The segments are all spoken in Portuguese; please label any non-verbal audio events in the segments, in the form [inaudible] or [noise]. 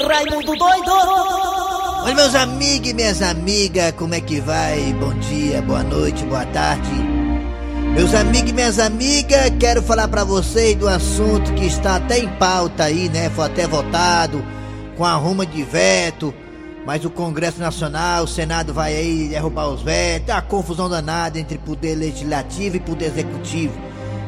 Raimundo doido! Olha, meus amigos e minhas amigas, como é que vai? Bom dia, boa noite, boa tarde. Meus amigos e minhas amigas, quero falar para vocês do assunto que está até em pauta aí, né? Foi até votado com a de veto, mas o Congresso Nacional, o Senado vai aí derrubar os vetos, uma confusão danada entre poder legislativo e poder executivo.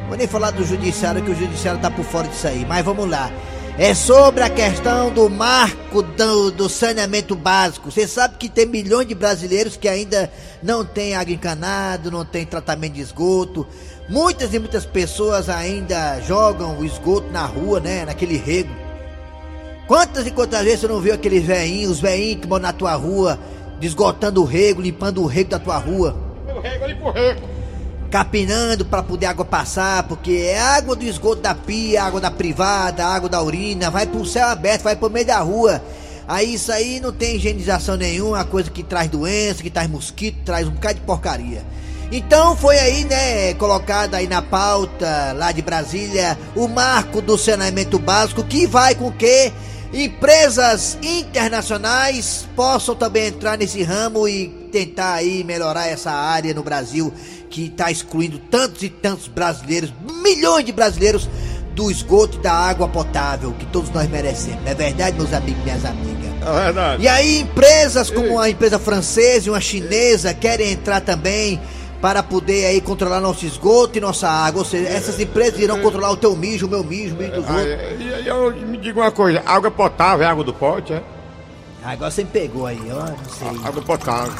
Vou nem falar do judiciário, que o judiciário tá por fora disso aí, mas vamos lá. É sobre a questão do marco do, do saneamento básico. Você sabe que tem milhões de brasileiros que ainda não têm água encanada, não tem tratamento de esgoto. Muitas e muitas pessoas ainda jogam o esgoto na rua, né? Naquele rego. Quantas e quantas vezes você não viu aqueles veinhos, os veinhos que moram na tua rua, desgotando o rego, limpando o rego da tua rua? O rego, limpa o rego capinando para poder água passar, porque é água do esgoto da pia, água da privada, água da urina, vai pro céu aberto, vai pro meio da rua. Aí isso aí não tem higienização nenhuma, uma coisa que traz doença, que traz mosquito, traz um bocado de porcaria. Então foi aí, né, colocado aí na pauta lá de Brasília o marco do saneamento básico que vai com que empresas internacionais possam também entrar nesse ramo e tentar aí melhorar essa área no Brasil que está excluindo tantos e tantos brasileiros, milhões de brasileiros do esgoto e da água potável que todos nós merecemos. É verdade, meus amigos e minhas amigas? É verdade. E aí empresas como a empresa francesa e uma chinesa querem entrar também para poder aí controlar nosso esgoto e nossa água. Ou seja, essas empresas irão controlar o teu mijo, o meu mijo, o mijo dos outros. E eu me diga uma coisa, água potável é água do pote, é? Agora você me pegou aí, ó, não sei. Água potável.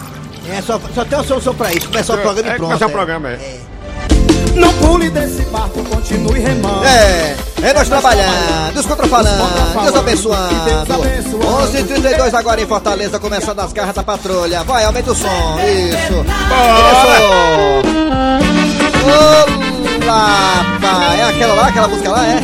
É, só, só tem uma solução pra isso, começar o programa É, e pronto. começar o programa, é. Não pule desse barco, continue remando. É, é nós trabalhando, os contrafalando, Deus abençoando. Deus abençoando. 11h32 agora em Fortaleza, começando as garras da patrulha. Vai, aumenta o som, isso. Começou. Olá, pai. É aquela lá, aquela música lá, é?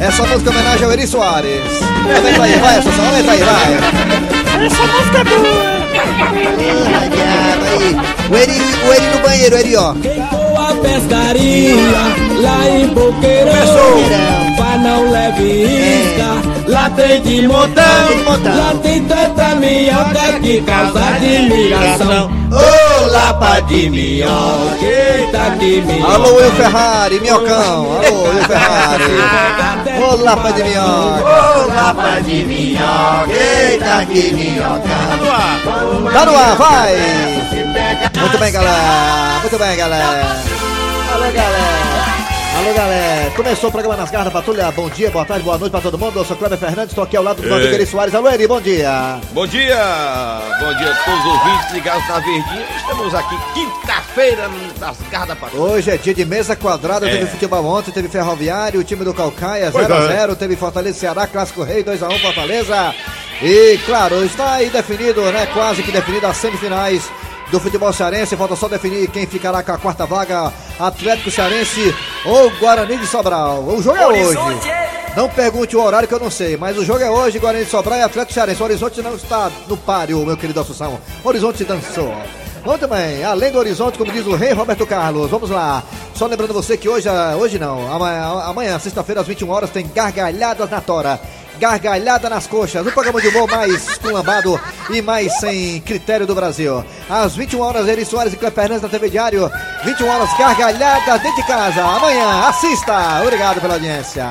É. Essa música é homenagem ao Eri Soares. Aumenta aí, vai, Assunção, aumenta aí, vai. Essa música é boa! Aí. O Eri, o Eri no banheiro, o Eri, ó. Queimou a pescaria lá em Boqueirão. Mas não leve isca, lá tem de montão. De. Lá tem tanta minhoca que causa admiração. Ô, lapa de minhoca, eita que minhoca. Alô, Will Ferrari, minhocão. Alô, Will Ferrari. Ô, lapa de minhoca. Ô, lapa de minhoca, eita que minhoca. Tá no ar, vai! Muito bem, galera! Muito bem, galera! Alô, galera! Alô, galera! Começou o programa Nas Garras da Patrulha. Bom dia, boa tarde, boa noite pra todo mundo. Eu sou Cleber Fernandes, estou aqui ao lado do amigo Eri Soares. Alô, Eri, bom dia! Bom dia! Bom dia a todos os ouvintes ligados na Verdinha. Estamos aqui quinta-feira nas garras da patrulha. Hoje é dia de mesa quadrada, É. teve futebol ontem, teve Ferroviário, o time do Calcaia Pois 0x0, teve Fortaleza Ceará, Clássico Rei 2x1 Fortaleza. E claro, está aí definido, né? Quase que definido as semifinais do futebol cearense. Falta só definir quem ficará com a quarta vaga: Atlético Cearense ou Guarani de Sobral. O jogo é hoje. Não pergunte o horário que eu não sei, mas o jogo é hoje, Guarani de Sobral e Atlético Cearense. O Horizonte não está no páreo, meu querido Assunção. O Horizonte dançou. Muito bem, além do horizonte, como diz o rei Roberto Carlos, vamos lá. Só lembrando você que hoje, hoje não, amanhã, amanhã sexta-feira, às 21 horas, tem Gargalhadas na Tora. Gargalhada nas coxas, o programa de humor mais culambado e mais sem critério do Brasil. Às 21 horas, Eri Soares e Cleber Fernandes na TV Diário. 21 horas, Gargalhada dentro de casa. Amanhã, assista. Obrigado pela audiência.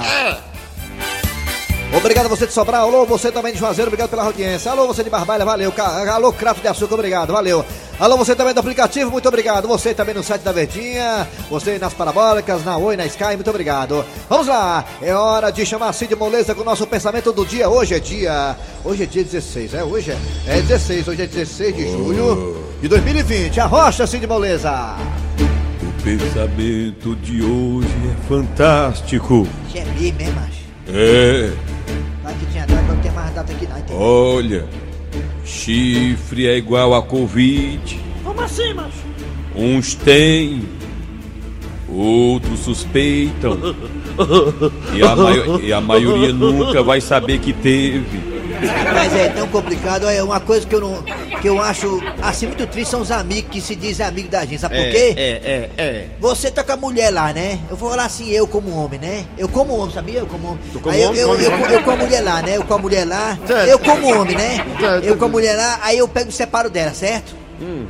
Obrigado a você de Sobral, alô, você também de Juazeiro, obrigado pela audiência. Alô, você de Barbalha, valeu. Alô, Crato de Açúcar, obrigado, valeu. Alô, você também do aplicativo, muito obrigado. Você também no site da Verdinha, você nas parabólicas, na Oi, na Sky, muito obrigado. Vamos lá, é hora de chamar Cid Moleza com o nosso pensamento do dia. Hoje é dia. Hoje é dia 16, é? Hoje é? É 16, hoje é 16 de julho de 2020. A rocha, Cid Moleza. O pensamento de hoje é fantástico. Isso é mesmo, é, macho? É, Vai que tinha data, não tem mais data aqui não, entendeu? olha, chifre é igual a Covid. Como assim, macho? Uns têm, outros suspeitam. [laughs] E a, e a maioria nunca vai saber que teve. Mas é tão complicado, é uma coisa que eu não. que eu acho assim muito triste são os amigos que se dizem amigos da gente. Sabe por É, quê? é, é, é. Você tá com a mulher lá, né? Eu vou falar assim, eu como homem, né? Eu como homem, sabia? Eu como homem. Como aí eu, homem, eu, come eu, homem. eu com a mulher lá, né? Eu com a mulher lá. Certo. Eu como homem, né? Certo. Eu com a mulher lá, aí eu pego e separo dela, certo? Hum.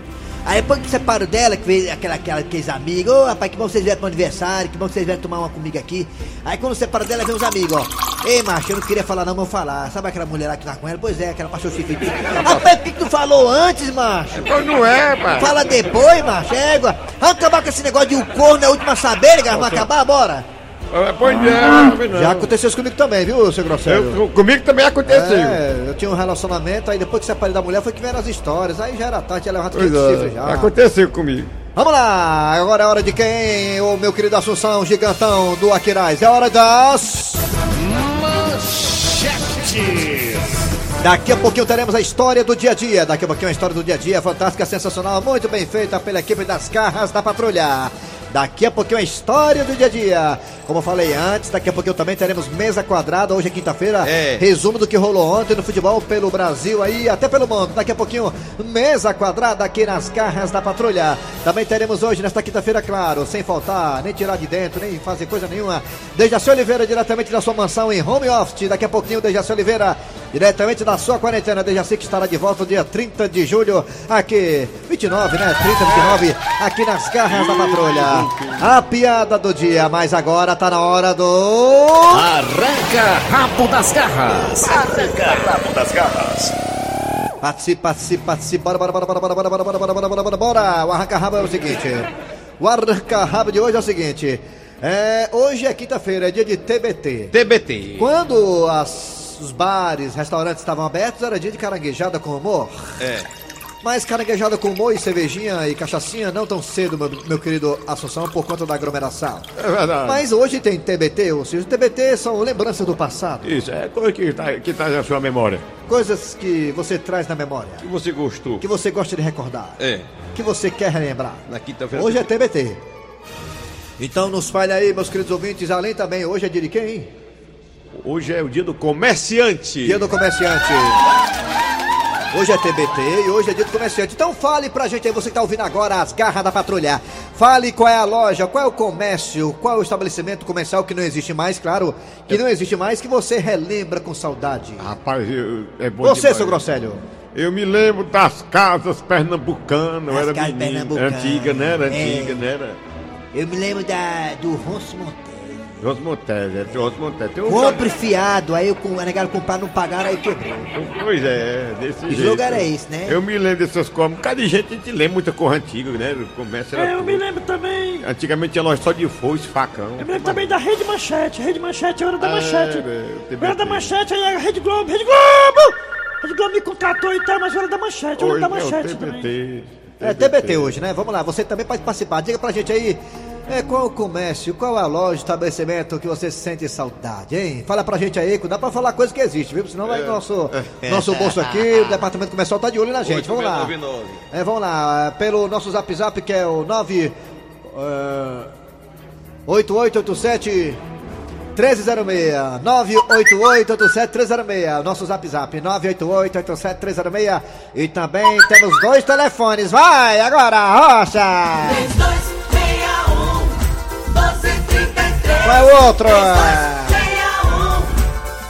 Aí depois que separo dela, que veio aquela, aquela, aqueles amigos, ô rapaz, que bom vocês vieram pro aniversário, que bom vocês vieram tomar uma comigo aqui. Aí quando separo dela, vem os amigos, ó. Ei, macho, eu não queria falar não, mas eu vou falar. Sabe aquela mulher lá que tá com ela? Pois é, aquela passou chifre. [laughs] Rapaz, por que que tu falou antes, macho? Pois não é, pai. Fala depois, macho, égua. Vamos acabar com esse negócio de o corno é a última a saber. Vamos acabar, bora. Ah, Pois é, não. Já aconteceu isso comigo também, viu, seu Grosselho? Eu- comigo também aconteceu. É, eu tinha um relacionamento, aí depois que separei da mulher foi que vieram as histórias. Aí já era tarde, Pois tudo chifre é, já. aconteceu comigo. Vamos lá, agora é hora de quem? O meu querido Assunção, gigantão do Aquiraz. É hora das. Daqui a pouquinho teremos a história do dia a dia. Daqui a pouquinho a história do dia a dia, fantástica, sensacional, muito bem feita pela equipe das carras da patrulha. Daqui a pouquinho a história do dia a dia. Como eu falei antes, daqui a pouquinho também teremos mesa quadrada. Hoje é quinta-feira. É. Resumo do que rolou ontem no futebol pelo Brasil aí, até pelo mundo. Daqui a pouquinho, mesa quadrada aqui nas garras da patrulha. Também teremos hoje, nesta quinta-feira, claro, sem faltar, nem tirar de dentro, nem fazer coisa nenhuma. Dejaci Oliveira, diretamente da sua mansão em home office. Daqui a pouquinho, Dejaci Oliveira, diretamente da sua quarentena. Dejaci que estará de volta no dia 30 de julho, aqui, 29, né? 30, 29, aqui nas garras da patrulha. A piada do dia, mas agora tá na hora do. Arranca rabo das garras. Participe, participe, participe. Bora, bora, bora, bora, bora, bora, bora, bora, bora, bora, bora, bora, bora. O arranca-rabo é o seguinte. O arranca-rabo de hoje é o seguinte. É, hoje é quinta-feira, é dia de TBT. TBT. Quando as- os bares, restaurantes estavam abertos, era dia de caranguejada com humor. É. Mas caranguejada com humor e cervejinha e cachaçinha não tão cedo, meu, meu querido Assunção, por conta da aglomeração. É verdade. Mas hoje tem TBT, ou seja, TBT são lembranças do passado. Isso, é coisa que tá, que tá na sua memória. Coisas que você traz na memória, Que você gostou. que você gosta de recordar. É. que você quer relembrar. Na quinta-feira. Hoje é TBT. Então nos fale aí, meus queridos ouvintes, além também, hoje é dia de quem? hein? Hoje é o dia do comerciante. Dia do comerciante. Hoje é TBT e hoje é dia do comerciante. Então fale pra gente aí, você que tá ouvindo agora as garras da patrulha. Fale qual é a loja, qual é o comércio, qual é o estabelecimento comercial que não existe mais, claro, que não existe mais, que você relembra com saudade. Rapaz, eu- é bom Você, demais. seu Grosselho. Eu me lembro das casas pernambucanas, eu As era casas menino. pernambucanas. Antiga, né? Era É. antiga, né? Era. Eu me lembro da, do Ronso Montes. Jos Montes, é Jos Montes. Tem um Compre fiado, aí eu com a negada comprar, não pagaram, aí quebrou. Pois é, desse Que jeito. jogo era esse, né? Eu me lembro dessas coisas. Um bocado de gente a gente lembra muita coisa antiga, né? O comércio era É, eu tudo. me lembro também. Antigamente tinha loja só de foice, facão. Eu me lembro também da Rede Manchete. Rede Manchete, a hora da É, manchete. velho, A hora da manchete, aí a Rede Globo, Rede Globo! Rede Globo me contratou e tal, mas a hora da manchete, a hora Hoje da é o manchete também. TBT. É TBT hoje, né? Vamos lá, você também pode participar. Diga pra gente aí, é, qual o comércio, qual a loja, estabelecimento que você sente saudade, hein? Fala pra gente aí, que dá pra falar coisa que existe, viu? Senão vai nosso, [laughs] nosso bolso aqui, o departamento comercial tá de olho na gente. Vamos lá. 8999. É, vamos lá, pelo nosso zap zap que é o 9 eh, 8887 1306 98887 1306 Nosso zap zap 98887 1306 E também temos dois telefones Vai agora, Rocha 3261 1233 Qual é o outro? 3261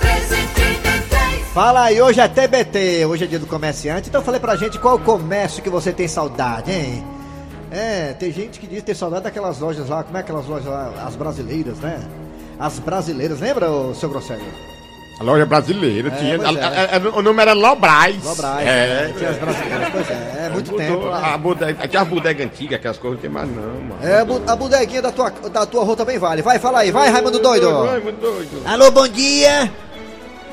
1333 Fala aí, hoje é TBT Hoje é dia do comerciante Então falei pra gente qual o comércio que você tem saudade, hein? É, tem gente que diz ter saudade daquelas lojas lá Como é aquelas lojas lá? As brasileiras, né? As brasileiras, lembra, ô, seu Grosselho? A loja brasileira tinha. pois é. a- a- a- o nome era Lobrais. Lobrais, É. né? Tinha as brasileiras, pois é, é muito Mudou tempo. né? A bodega, tinha as bodegas antigas, aquelas coisas não tem mais não, mano. É, a bodeguinha da tua, da tua rua também vale. Vai, fala aí, vai, Raimundo Doido. Vai, muito doido. Alô, bom dia.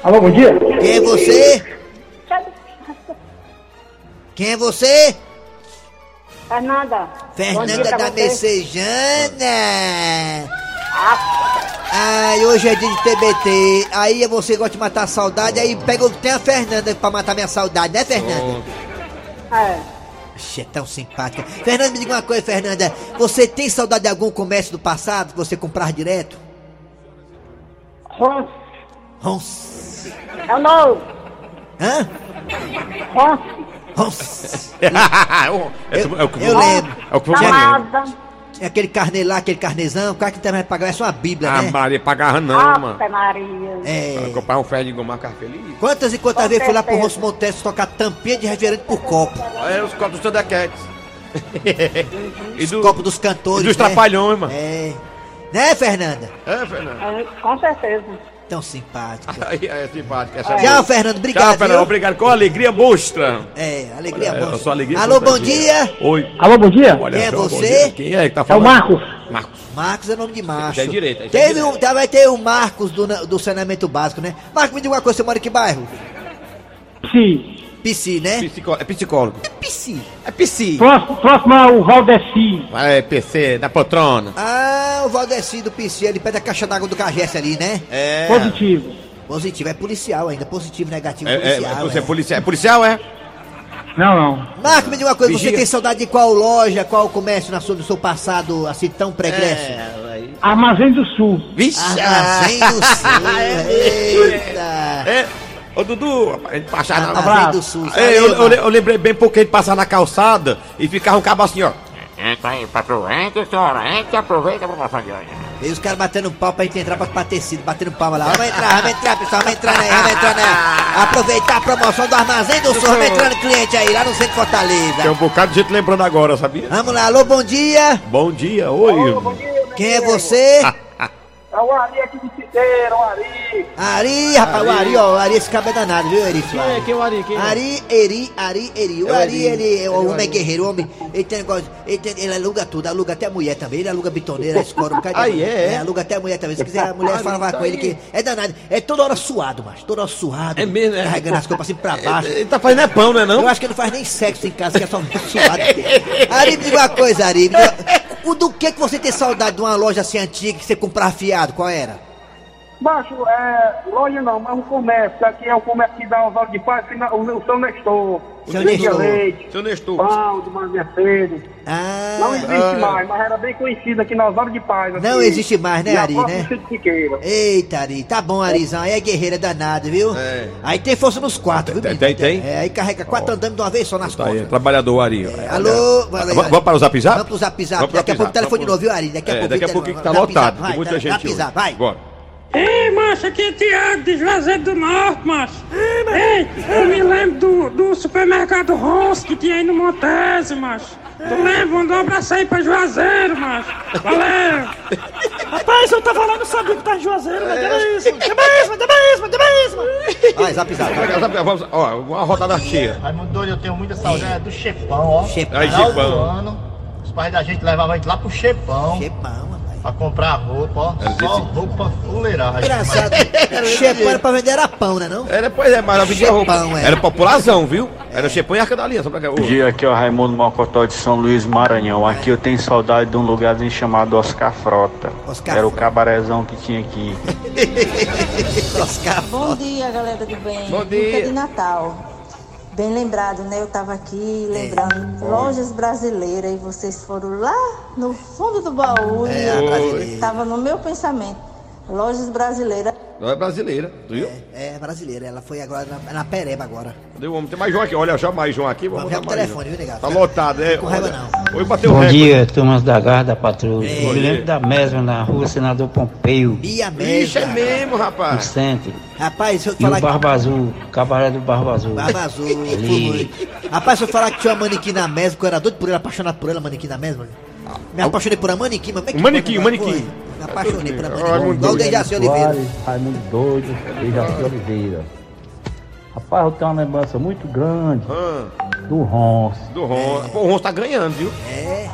Alô, bom dia. Quem é você? Quem é você? Fernanda. Fernanda dia da você. Messejana. Ai, hoje é dia de TBT. Aí você gosta de matar a saudade, aí pega o que tem a Fernanda pra matar minha saudade, né, Fernanda? É. Ixi, é tão simpática. Fernanda, me diga uma coisa, Fernanda. Você tem saudade de algum comércio do passado que você comprar direto? Ron. Rons. É o novo. Hã? Ron. Nossa, [laughs] é, o- é o que eu lembro. É o que eu Tinha- Tinha aquele carnê lá, aquele carnezão, o cara que também vai pagar, é só uma bíblia, Ah, né? Maria, pagava não, mano. Ave Maria. É. Pra comprar um ferro de gomar ficava feliz. Quantas e quantas Com vezes fui lá pro certeza. Rosso Montes tocar tampinha de refrigerante por copo? É, os copos do Thundercats. [laughs] e do, Copo dos cantores. e dos né? trapalhões, mano. É. Né, Fernanda? É, Fernando. É, com certeza. Tão simpática. [laughs] Aí, é simpático. Essa Tchau, Fernando. Obrigado. Tchau, Fernando. viu? Obrigado. Com alegria mostra. É, alegria É, boa. a sua alegria Alô, bom dia. Oi. Alô, bom dia. Olha Quem é só, você? dia. Quem é que tá É o falando? Marcos. Marcos. Marcos é nome de macho. Já é direito, já é Teve direito. um, vai ter o Marcos do, do saneamento básico, né? Marcos, me diga uma coisa, você mora em que bairro? Sim. Pici, né? Psicó- É psicólogo. Pici. É psi. Próximo, próximo é o Valdeci. É PC, da poltrona. Ah, o Valdeci do Pici, ele pede a caixa d'água do Cagesse ali, né? É. Positivo. Positivo, é policial ainda. Positivo, negativo, É, é, policial. você é é. policial, é policial, é? Não, não. Marcos, me diga uma coisa, você Vigia. tem saudade de qual loja, qual comércio na sua, no seu passado, assim, tão pregresso? É. Armazém do Sul. Vixe! Armazém do Sul, [laughs] eita! É. Ô, Dudu, rapaz, a gente passava na... Armazém do Sul, É, eu, eu, eu lembrei bem porque a gente passava na calçada e ficava um cabo assim, ó. Entra aí, patroa, entra, senhora, entra, aproveita a promoção de hoje. E os caras batendo pau pra gente entrar pra, pra tecido, batendo palma lá. Vamos entrar, vamos entrar, pessoal, vamos entrar aí, vamos entrar aí. Aproveitar a promoção do Armazém do Sul, vamos entrando cliente aí, lá no centro de Tem Fortaleza. um bocado de gente lembrando agora, sabia? Vamos lá, alô, bom dia. Bom dia, oi. Quem é você? É [laughs] o Ari aqui de Citeiro, o Ari. Ari, rapaz, o Ari, ó, o Ari, esse cabelo é danado, viu, Eri? Quem é, quem é o Ari? Quem é? Ari, Eri, Ari, Eri. O É Ari, Ari. ele, o É o homem é Ari. guerreiro, o homem, ele tem negócio, ele, tem- ele aluga tudo, aluga até a mulher também, ele aluga bitoneira, escora, um bocado Ah, coisa. é? É, aluga até a mulher também, se quiser a mulher falava isso com ele aí. que é danado, é toda hora suado, mas toda hora suado. É mesmo, é? Carregando as coisas assim pra baixo. Ele tá fazendo é pão, não é não? Eu acho que ele não faz nem sexo em casa, que é só [laughs] suado. Ari, me diga uma coisa, Ari, me diga, [laughs] o do que que você tem saudade de uma loja assim antiga que você comprava fiado, qual era? Baixo, é, loja não, mas um comércio. Aqui é o comércio que dá Oswaldo de Paz, que na- o, o São Nestor. Seu Vendia Nestor. leite, Seu Nestor. pão de Pedro. Ah, Não existe mais, mas era bem conhecido aqui na Oswaldo de Paz. Não aqui. existe mais, né, Ari, né? Eita, Ari, tá bom, Arizão. Aí é guerreira danada, viu? É. Aí tem força nos quatro, viu, Tem, tem, tem? É, aí carrega quatro andames de uma vez só nas Tá aí, costas. trabalhador Ari. ó. É, alô, lá, Vamos para o zap zap? Vamos pro zap zap. Vamos Daqui a pouco o telefone de novo, viu, Ari? Daqui a É, pouco daqui a o pouquinho que tá lotado, muita vai, gente zap, zap, vai. Bora. Ei, macho, aqui é Tiago de Juazeiro do Norte, macho. Ei, eu me lembro do, do supermercado Ross que tinha aí no Montese, macho. Tu lembra? Manda um abraço aí pra Juazeiro, macho. Valeu! [laughs] Rapaz, eu tava lá, não sabia que tá em Juazeiro, mas deu isso. Deu isso, deu isso, zap zap. Vamos, ó, uma rodada cheia. Raimundo doido, eu tenho muita saudade do Chepão, ó. Chepão. Aí, Chepão. ano, os pais da gente levavam a gente lá pro Chepão Chepão, rapaz. Pra comprar roupa, ó. Era Só desse- roupa fuleiragem. Engraçado. [laughs] Chepão era pra vender era pão, né não? Era, pois é, mas eu vendia roupa. É. Era popularzão, viu? Era Chepão e Arca da Aliança. Pra cá. Bom dia, aqui é o Raimundo Mocotó de São Luís, Maranhão. Aqui eu tenho saudade de um lugarzinho chamado Oscar Frota. Oscar Era o Frota. cabarezão que tinha aqui. [laughs] Oscar. Bom dia, galera do bem. Bom dia. Luta de Natal. Bem lembrado, né? Eu tava aqui lembrando lojas brasileiras e vocês foram lá no fundo do baú É, e brasileira. tava no meu pensamento. Lojas brasileiras. Não é brasileira, tu viu? É, brasileira. Ela foi agora na, na Pereba agora. Cadê o homem? Tem mais João aqui. Olha, já mais João aqui. Vamos Vamos ver o telefone, viu, negado? Tá lotado, é. Com raiva, Olha, Hoje bateu o Bom recorde. dia, turmas da Garra da Patrulha. Ei. Eu me lembro da mesma na rua Senador Pompeu, Bia Ixi, é mesmo. mesmo, no rapaz. centro. Rapaz, se eu E falar o Barba Azul, cabaré do Barba Azul. Barba Azul, [laughs] Ali. Rapaz, se eu falar que tinha uma manequim na mesa, que eu era doido por ela, apaixonado por ela, manequim na mesa, me apaixonei por uma manequim, mas como é que manequim, manequim. Me apaixonei manequim. muito Igual o doido. Dejaci Oliveira. Raimundo Doido, Dejaci Oliveira. Rapaz, eu tenho uma lembrança muito grande Ah, do Ronce. do Ron. Pô, o Ron tá ganhando, viu? É.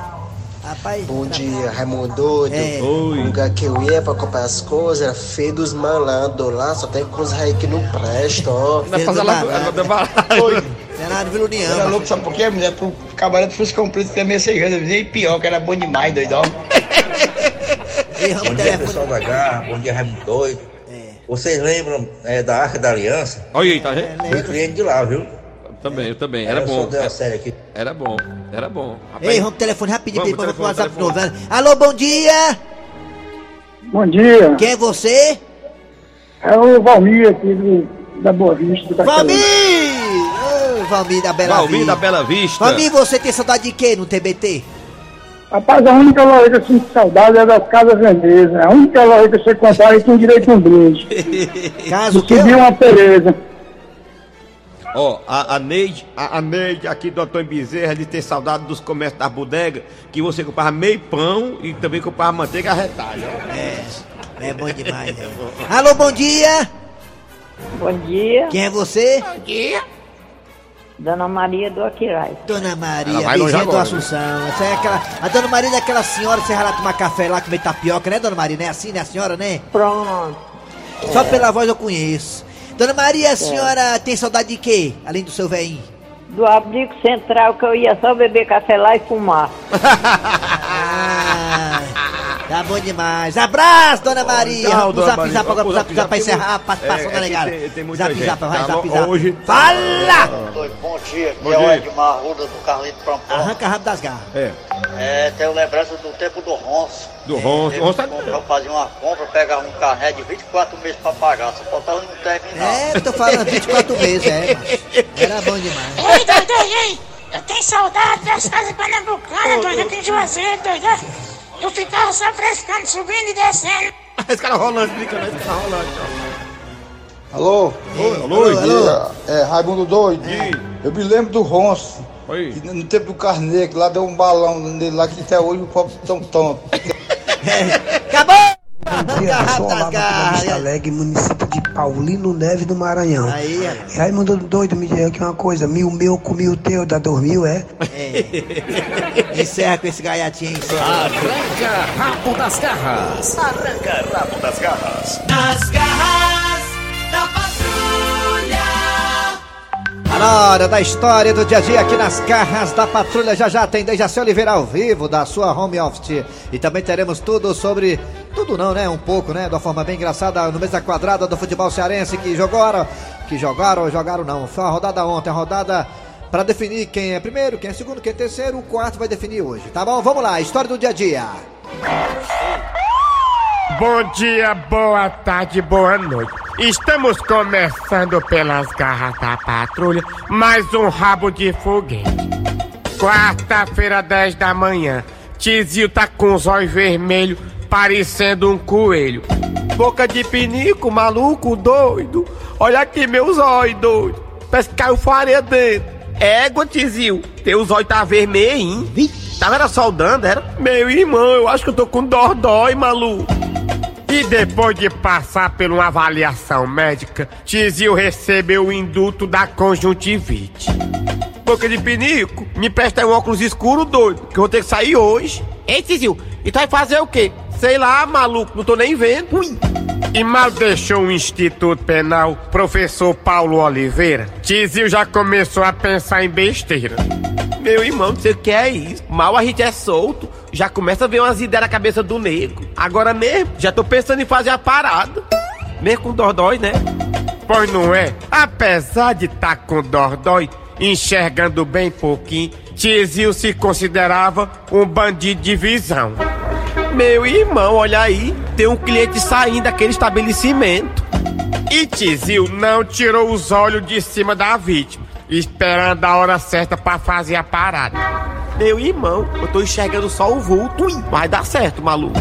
Rapaz. Bom dia, Raimundo Doido. É. O lugar que eu ia pra comprar as coisas era feio dos malandros lá, só tem coisa aí que não presta, ó. Vai fazer lá. vai dar barato. Senado Vila União. Era louco, sabe por quê, mulher? Pro cabaré do Fuscão Preto que é meio segredo. Nem pior, que era bom demais, doidão. [laughs] Ei, ramo Bom dia, telefone. pessoal da Garra. Bom dia, Raimundo Doido. É. Vocês lembram é, da Arca da Aliança? Olha aí, tá vendo? Fui cliente de lá, viu? Também, eu também. Era bom. da série aqui. Era bom. Era bom. Rapaz, Ei, vamos pro telefone rapidinho, Vamos, pro telefone, WhatsApp de novo. Alô, bom dia! Bom dia. Quem é você? É o Valmir aqui do, da Boa Vista. Da Valmir! Ô, Valmir da Bela Valmir Vista. da Bela Vista. Valmir, você tem saudade de quê no TBT? Rapaz, a única loja que eu sinto saudade é das Casas Veneza. A única loja que você comprar e tem direito a um brinde. [laughs] Caso que Subiu uma pereza. Ó, a, a Neide, a, a Neide aqui do Antônio Bezerra, de ter saudade dos comércios da bodega, que você comprava meio pão e também comprava manteiga a retalho. É, é bom demais, né? Alô, bom dia! Bom dia. Quem é você? Bom dia. Dona Maria do Aquiraz. Dona Maria, vizinha do Assunção. Essa é aquela, a Dona Maria é aquela senhora que você vai lá tomar café lá, comer tapioca, né, Dona Maria? Não é assim, né, a senhora, né? Pronto. Só pela voz eu conheço. Dona Maria, a senhora tem saudade de quê? Além do seu velhinho? Do abrigo central que eu ia só beber café lá e fumar. Ah, [laughs] tá bom demais. Abraço, Dona Maria. Tchau, Vamos dona zap Maria. zap agora, Vamos zap zap pra encerrar a participação É, da é que negada. tem- tem muita Zap gente, zap, vai, tá zap. Hoje- Fala! Bom dia, aqui é o. Edmar Ruda do Carlito Prampão. Arranca rabo das garras. É, É, tenho lembrança do tempo do Ronço. do Ronço. Teve Ronço tá... fazer uma compra, pegar um carné de 24 meses pra pagar, só faltava não terminar. É, eu tô falando 24 [laughs] meses, é, macho. Era bom demais. Ei, doido, ei, ei! Eu tenho saudade das casas pernambucanas, doido, aqui em Juazeiro, doido. Eu ficava só frescando, subindo e descendo. [laughs] Esse cara rolando, brincando, esse cara rolando. Alô? Oi, Bom dia. É, Raimundo Doido. Eu me lembro do Ronço. Oi. que no tempo do Carneiro, que lá deu um balão nele lá que até hoje o pobre tão tonto. [laughs] Bom dia, eu sou Olavo aqui da Vista Alegre, município de Paulino Neves, do Maranhão. Aí, E Raimundo Doido, me diga aqui uma coisa, mil meu com mil teu, dá dois mil, é? É. Encerra com esse gaiatinho. Arranca rabo das garras. Arranca rabo das garras. Nas garras da. Na hora da história do dia a dia aqui nas garras da patrulha. Já já tem Dejaci Oliveira ao vivo da sua home office. E também teremos tudo sobre. Tudo não, né? Um pouco, né? De uma forma bem engraçada no mesa quadrada do futebol cearense que jogaram. Que jogaram, jogaram não. Foi uma rodada ontem, a rodada para definir quem é primeiro, quem é segundo, quem é terceiro. O quarto vai definir hoje, tá bom? Vamos lá, história do dia a dia. Bom dia, boa tarde, boa noite. Estamos começando pelas garras da patrulha, mais um rabo de foguete. Quarta-feira, 10 da manhã. Tizio tá com os olhos vermelhos, parecendo um coelho. Boca de pinico, maluco, doido. Olha aqui meus olhos, doido. Parece que caiu farinha dentro. Égua, Tizio, teus olhos tá vermelho, hein? Tava era soldando, era? Meu irmão, eu acho que eu tô com dordói, maluco. E depois de passar por uma avaliação médica, Tizio recebeu o induto da conjuntivite. Boca de pinico, me presta um óculos escuro doido, que eu vou ter que sair hoje. Ei, Tizio, e tu vai fazer o quê? Sei lá, maluco, não tô nem vendo. Ui. E mal deixou o Instituto Penal, professor Paulo Oliveira, Tizio já começou a pensar em besteira. Meu irmão, você quer isso? Mal a gente é solto, já começa a ver umas ideias na cabeça do nego. Agora mesmo, já tô pensando em fazer a parada. Mesmo com dordói, né? Pois não é? Apesar de tá com dordói, enxergando bem pouquinho, Tizio se considerava um bandido de visão. Meu irmão, olha aí, tem um cliente saindo daquele estabelecimento. E Tizio não tirou os olhos de cima da vítima, esperando a hora certa para fazer a parada. Meu irmão, eu tô enxergando só o vulto, vai dar certo, maluco.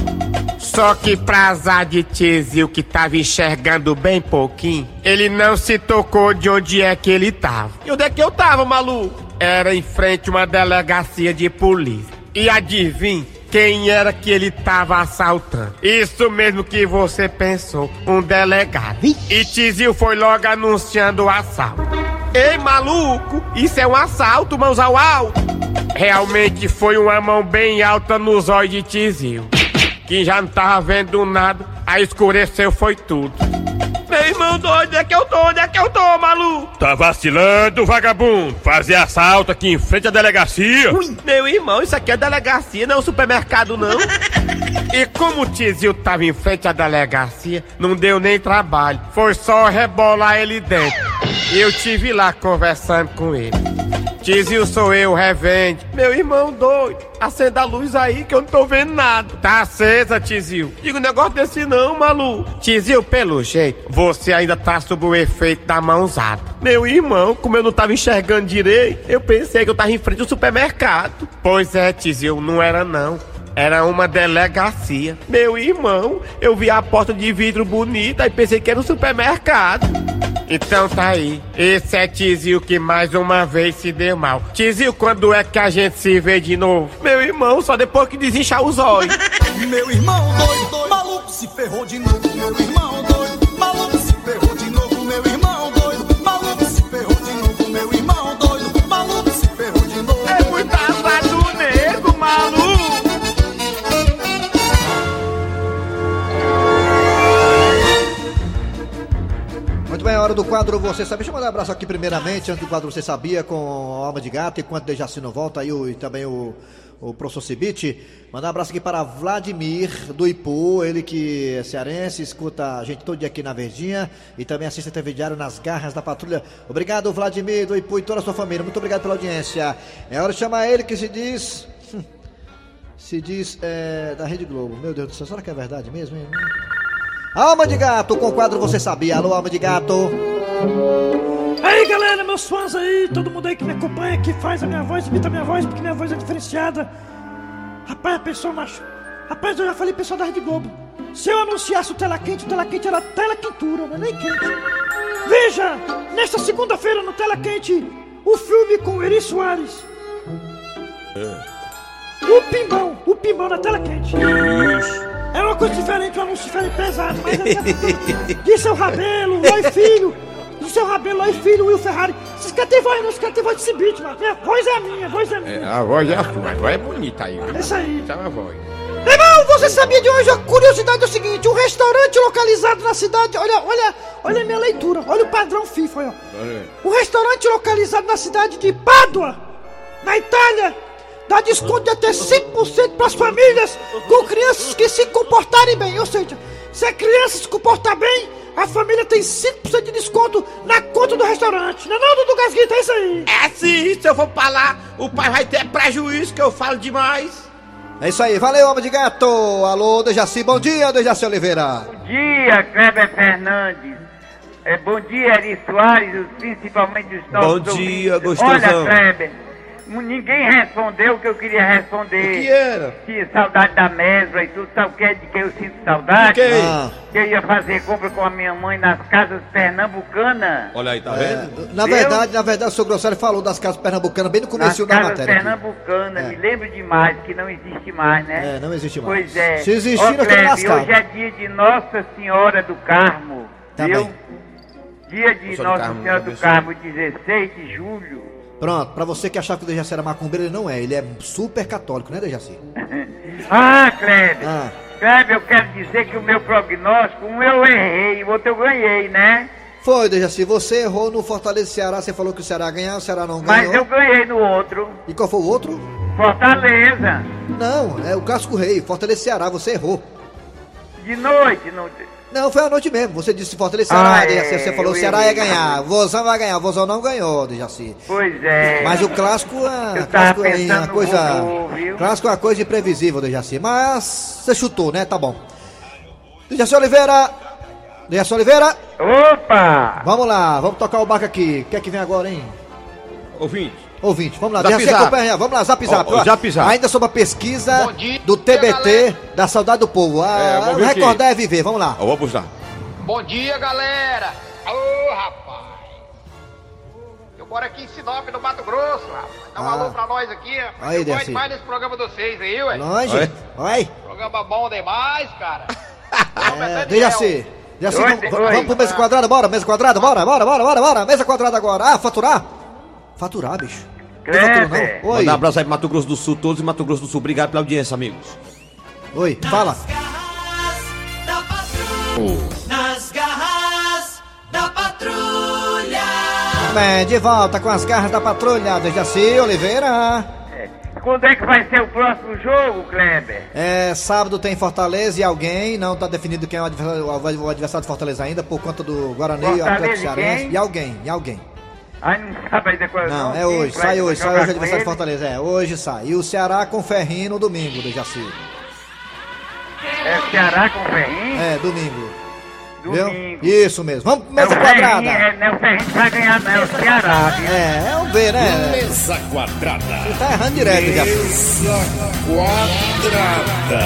Só que pra azar de Tizio que tava enxergando bem pouquinho, ele não se tocou de onde é que ele tava. E onde é que eu tava, maluco? Era em frente a uma delegacia de polícia. E adivinha quem era que ele tava assaltando? Isso mesmo que você pensou, um delegado. E Tizio foi logo anunciando o assalto. Ei, maluco, isso é um assalto, mãos ao alto. Realmente foi uma mão bem alta nos olhos de Tizio. Que já não tava vendo nada, aí escureceu foi tudo. Meu irmão doido, onde é que eu tô? Onde é que eu tô, maluco? Tá vacilando, vagabundo? Fazer assalto aqui em frente à delegacia? Ui, meu irmão, isso aqui é delegacia, não é um supermercado, não. e como o Tizio tava em frente à delegacia, não deu nem trabalho. Foi só rebolar ele dentro. E eu tive lá conversando com ele. Tizio sou eu, revende. Meu irmão doido, acenda a luz aí que eu não tô vendo nada. Tá acesa, Tizio. Digo negócio desse não, Malu. Tizio, pelo jeito, você ainda tá sob o efeito da mãozada. Meu irmão, como eu não tava enxergando direito, eu pensei que eu tava em frente ao supermercado. Pois é, Tizio, não era não. Era uma delegacia. Meu irmão, eu vi a porta de vidro bonita e pensei que era um supermercado. Então tá aí. Esse é Tizio que mais uma vez se deu mal. Tizio, quando é que a gente se vê de novo? Meu irmão, só depois que desinchar os olhos. [laughs] Meu irmão doido, doido, maluco se ferrou de novo. Meu irmão é hora do quadro Você Sabia. Deixa eu mandar um abraço aqui primeiramente, antes do quadro Você Sabia, com a Alma de Gato, enquanto Dejaci não volta, aí o, e também o, o professor Cibite. Mandar um abraço aqui para Vladimir do Ipu, ele que é cearense, escuta a gente todo dia aqui na Verdinha e também assiste a TV Diário nas garras da patrulha. Obrigado, Vladimir do Ipu e toda a sua família. Muito obrigado pela audiência. É hora de chamar ele que se diz. hum, Se diz é, da Rede Globo. Meu Deus do céu, será que é verdade mesmo? hein? Alma de Gato, com o quadro Você Sabia. Alô, Alma de Gato. Aí galera, meus fãs aí, todo mundo aí que me acompanha, que faz a minha voz, imita a minha voz, porque minha voz é diferenciada. Rapaz, a pessoa macho. Rapaz, eu já falei pessoal da Rede Globo. Se eu anunciasse o tela quente, o tela quente era tela quentura, não é nem quente. Veja, nesta segunda-feira no tela quente, o filme com Eri Soares. O Pimbão, o Pimbão na tela quente. É uma coisa diferente, um anúncio diferente, pesado, mas é de seu Rabelo, Loi Filho, de seu Rabelo, Loi Filho, Will Ferrari. Caras têm voz, não, esses caras têm voz de Cibite, mano. A voz é minha, a voz é minha. É, a voz é a sua, a voz é bonita aí. É isso aí. Essa é a voz. Irmão, você sabia de hoje? A curiosidade é o seguinte: um restaurante localizado na cidade. Olha, olha, olha a minha leitura, olha o padrão FIFA, olha. Um restaurante localizado na cidade de Pádua, na Itália, dá desconto de até 5% para as famílias com crianças que se comportarem bem. Ou seja, se a criança se comportar bem, a família tem 5% de desconto na conta do restaurante. Não é não, Dudu Gasguita? É isso aí. É sim, se eu for pra lá, o pai vai ter prejuízo que eu falo demais. É isso aí, valeu, Alma de Gato. Alô, Dejaci, bom dia, Dejaci Oliveira. Bom dia, Kleber Fernandes. É, bom dia, Eri Soares, principalmente os nossos Bom dia, ouvintes. gostosão. Olha, Kleber, ninguém respondeu o que eu queria responder. O que era? Tinha saudade da mesma e tudo. Sabe o que é de que eu sinto saudade? De quem? Ah. Que eu ia fazer compra com a minha mãe nas casas pernambucanas. Olha aí, tá É, vendo? na verdade, na verdade, o seu Grosselio falou das casas pernambucanas bem no começo da casas matéria. aqui. pernambucanas, É. me lembro demais que não existe mais, né? É, não existe mais. Pois é. Se existir, nós estamos hoje é dia de Nossa Senhora do Carmo, Tá viu? Dia de Nossa Nossa do Carmo, Senhora do. Carmo, 16 de julho. Pronto, pra você que achava que o Dejaci era macumbeiro, ele não é. Ele é super católico, né, Dejaci? [laughs] Ah, Kleber. Ah. Kleber, eu quero dizer que o meu prognóstico, um eu errei, o outro eu ganhei, né? Foi, Dejaci, você errou no Fortaleza Ceará, você falou que o Ceará ia ganhar, o Ceará não Mas ganhou. eu ganhei no outro. E qual foi o outro? Fortaleza. Não, é o Clássico Rei, Fortaleza Ceará, você errou. De noite, não. Não, foi à noite mesmo, você disse Fortaleza e Ceará, Ah, é, você falou Ceará ia ganhar, o Vozão vai ganhar, o Vozão não ganhou, Dejaci. Pois é. Mas o clássico é, clássico é uma coisa. viu? Clássico é uma coisa imprevisível, Dejaci. Mas você chutou, né? Tá bom. Dejaci Oliveira! Dejaci Oliveira! Opa! Vamos lá, vamos tocar o barco aqui. O que é que vem agora, hein? Ouvinte. Ouvinte, vamos lá, Zap, zap. acompanha, vamos lá, zap zap. Ó. zap, zap. Ainda sobre a pesquisa dia, do TBT da Saudade do Povo. É, Ah, vamos ver aqui. recordar é viver, vamos lá. Vamos lá. Bom dia, galera! Ô, rapaz! Eu moro aqui em Sinop, no Mato Grosso, rapaz. Dá um Ah. alô pra nós aqui, rapaz. Aí, Eu gosto demais desse programa de vocês aí, ué. Longe. Oi. Programa bom demais, cara. [laughs] É, Dejaci. Dejaci, Oi, vamos, vamos pro mesa quadrada, bora, mesa quadrada, bora, bora, bora, bora, bora. Mesa quadrada agora. Ah, faturar? Faturar, bicho. Não? Oi. Mandar um abraço aí pro Mato Grosso do Sul, todos em Mato Grosso do Sul. Obrigado pela audiência, amigos. Oi, fala. da patrulha. Nas garras da patrulha. Bem, de volta com as garras da patrulha, Dejaci Oliveira. Quando é que vai ser o próximo jogo, Kleber? É, sábado tem Fortaleza e alguém, não tá definido quem é o adversário, o adversário de Fortaleza ainda, por conta do Guarani e o Fortaleza Atlético e Cearense. E alguém, e alguém. Aí não é hoje, sai hoje, sai hoje o adversário de. Fortaleza. É, hoje sai. E o Ceará com Ferrinho no domingo, do Jaci. É Ceará com o Ferrinho? É, domingo. Domingo. Viu? Isso mesmo. Vamos pro É o mesa Ferrinho, quadrada. é, não é o Ferrinho que vai ganhar, não, é o Ceará. viu? É, vamos ver, né? Mesa quadrada. Você tá errando direto, Jaci. Mesa quadrada.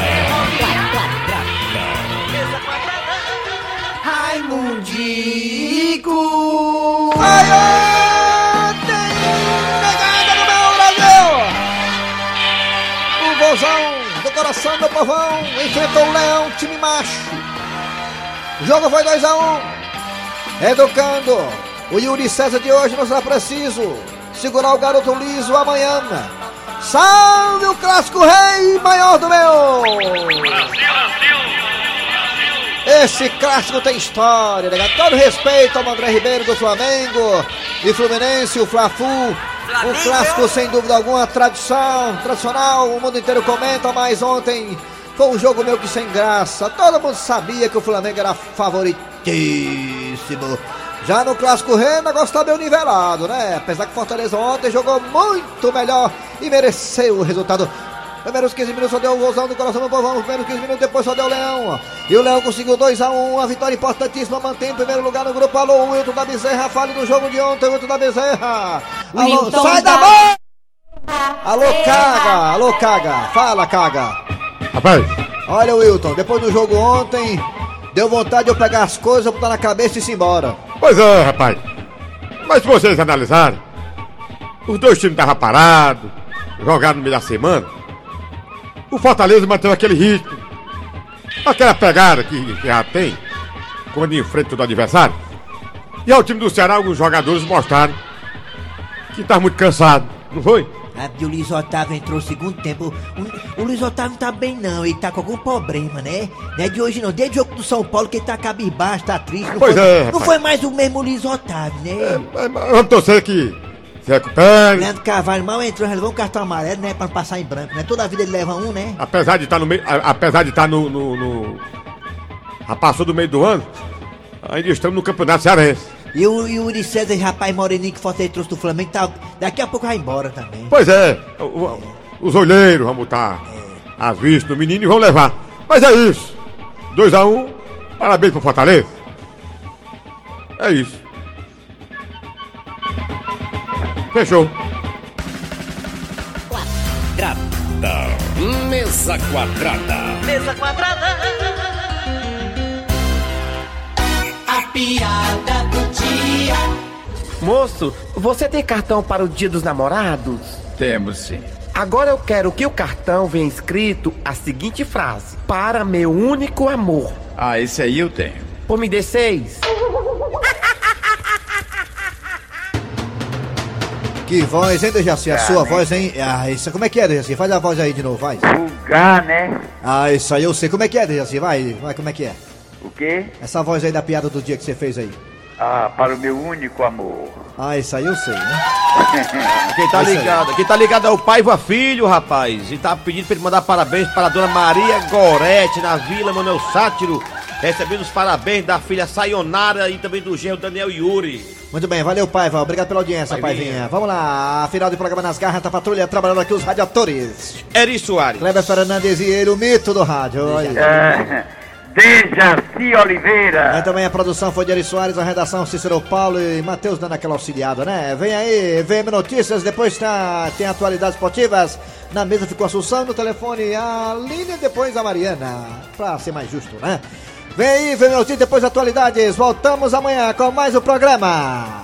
Raimundico! Ai, ontem, coração do povão enfrentou o leão, time macho. O jogo foi 2x1. Educando. O Yuri César de hoje não será preciso segurar o garoto liso amanhã. Salve o clássico rei maior do meu! Esse clássico tem história, né? Todo respeito ao André Ribeiro do Flamengo e Fluminense, o Fla-Flu. Um clássico sem dúvida alguma, tradição, tradicional, o mundo inteiro comenta, mas ontem foi um jogo meio que sem graça. Todo mundo sabia que o Flamengo era favoritíssimo. Já no Clássico Rei, o negócio tá bem nivelado, né? Apesar que Fortaleza ontem jogou muito melhor e mereceu o resultado. Primeiros 15 minutos só deu o golzão do coração do povão. Primeiros 15 minutos depois só deu o Leão. E o Leão conseguiu 2x1. Uma vitória importantíssima. Mantém em primeiro lugar no grupo. Alô, Wilton da Bezerra. Fale do jogo de ontem, Wilton da Bezerra. Alô, Wilton sai da- bola! Alô, Caga. Alô, Caga. Fala, Caga. Rapaz, Olha, Wilton, depois do jogo ontem, deu vontade de eu pegar as coisas, botar na cabeça e ir embora. pois é, rapaz. Mas se vocês analisarem, os dois times estavam parados, jogaram no meio da semana. O Fortaleza manteve aquele ritmo, aquela pegada que, já tem quando enfrenta o adversário. E ao time do Ceará, alguns jogadores mostraram que estavam muito cansados, não foi? É porque o Luiz Otávio entrou no segundo tempo. O, o Luiz Otávio não tá bem, não. Ele tá com algum problema, né? Não é de hoje, não. Desde o jogo do São Paulo que ele tá cabisbaixo, tá triste. Não Pois foi, é, Não rapaz. foi mais o mesmo Luiz Otávio, né? Vamos torcer que se recupere. Leandro Carvalho mal entrou, já levou um cartão amarelo, né? Pra não passar em branco, né? Toda a vida ele leva um, né? Apesar de estar no meio. Apesar de estar no. no, no- Já passou do meio do ano, ainda estamos no Campeonato Cearense. E o, e o Uri César, rapaz moreninho que Fortaleza trouxe do Flamengo, tá, daqui a pouco vai embora também. Pois é, o- o- os olheiros vão botar as vistas do menino e vão levar. Mas é isso. 2x1, um, parabéns pro Fortaleza. É isso. Fechou. Quadrada. Mesa quadrada. Mesa quadrada. A piada do dia. Moço, você tem cartão para o Dia dos Namorados? Temos sim. Agora eu quero que o cartão venha escrito a seguinte frase: Para meu único amor. Ah, esse aí eu tenho. Pô, me dê seis. Que voz, hein, Dejaci? A Vulgar, sua né? voz, hein? Ah, isso, como é que é, Dejaci? Faz a voz aí de novo, vai. Vulgar, né? Ah, isso aí eu sei. Como é que é, Dejaci? Vai, vai, como é que é? O quê? Essa voz aí da piada do dia que você fez aí. Ah, para o meu único amor. Ah, isso aí eu sei, né? [laughs] Quem tá ligado? Quem tá ligado é o Paiva Filho, rapaz. E tá pedindo pra ele mandar parabéns para a dona Maria Gorete, na Vila Manuel Sátiro. Recebendo os parabéns da filha Sayonara e também do genro Daniel Yuri. Muito bem, valeu, Paiva. Obrigado pela audiência, Paivinha. Paivinha. Vamos lá, final de programa nas garras da patrulha, trabalhando aqui os radiadores. Eri Soares. Kleber Fernandes e ele, o mito do rádio. Olha. É, Dejaci Oliveira. Aí também a produção foi de Eri Soares, a redação Cícero Paulo e Matheus dando aquela auxiliada, né? Vem aí, VM Notícias, depois tá, tem atualidades esportivas. Na mesa ficou a Assunção, no telefone a e depois a Mariana, pra ser mais justo, né? Vem aí, Notícias, depois atualidades. Voltamos amanhã com mais o programa.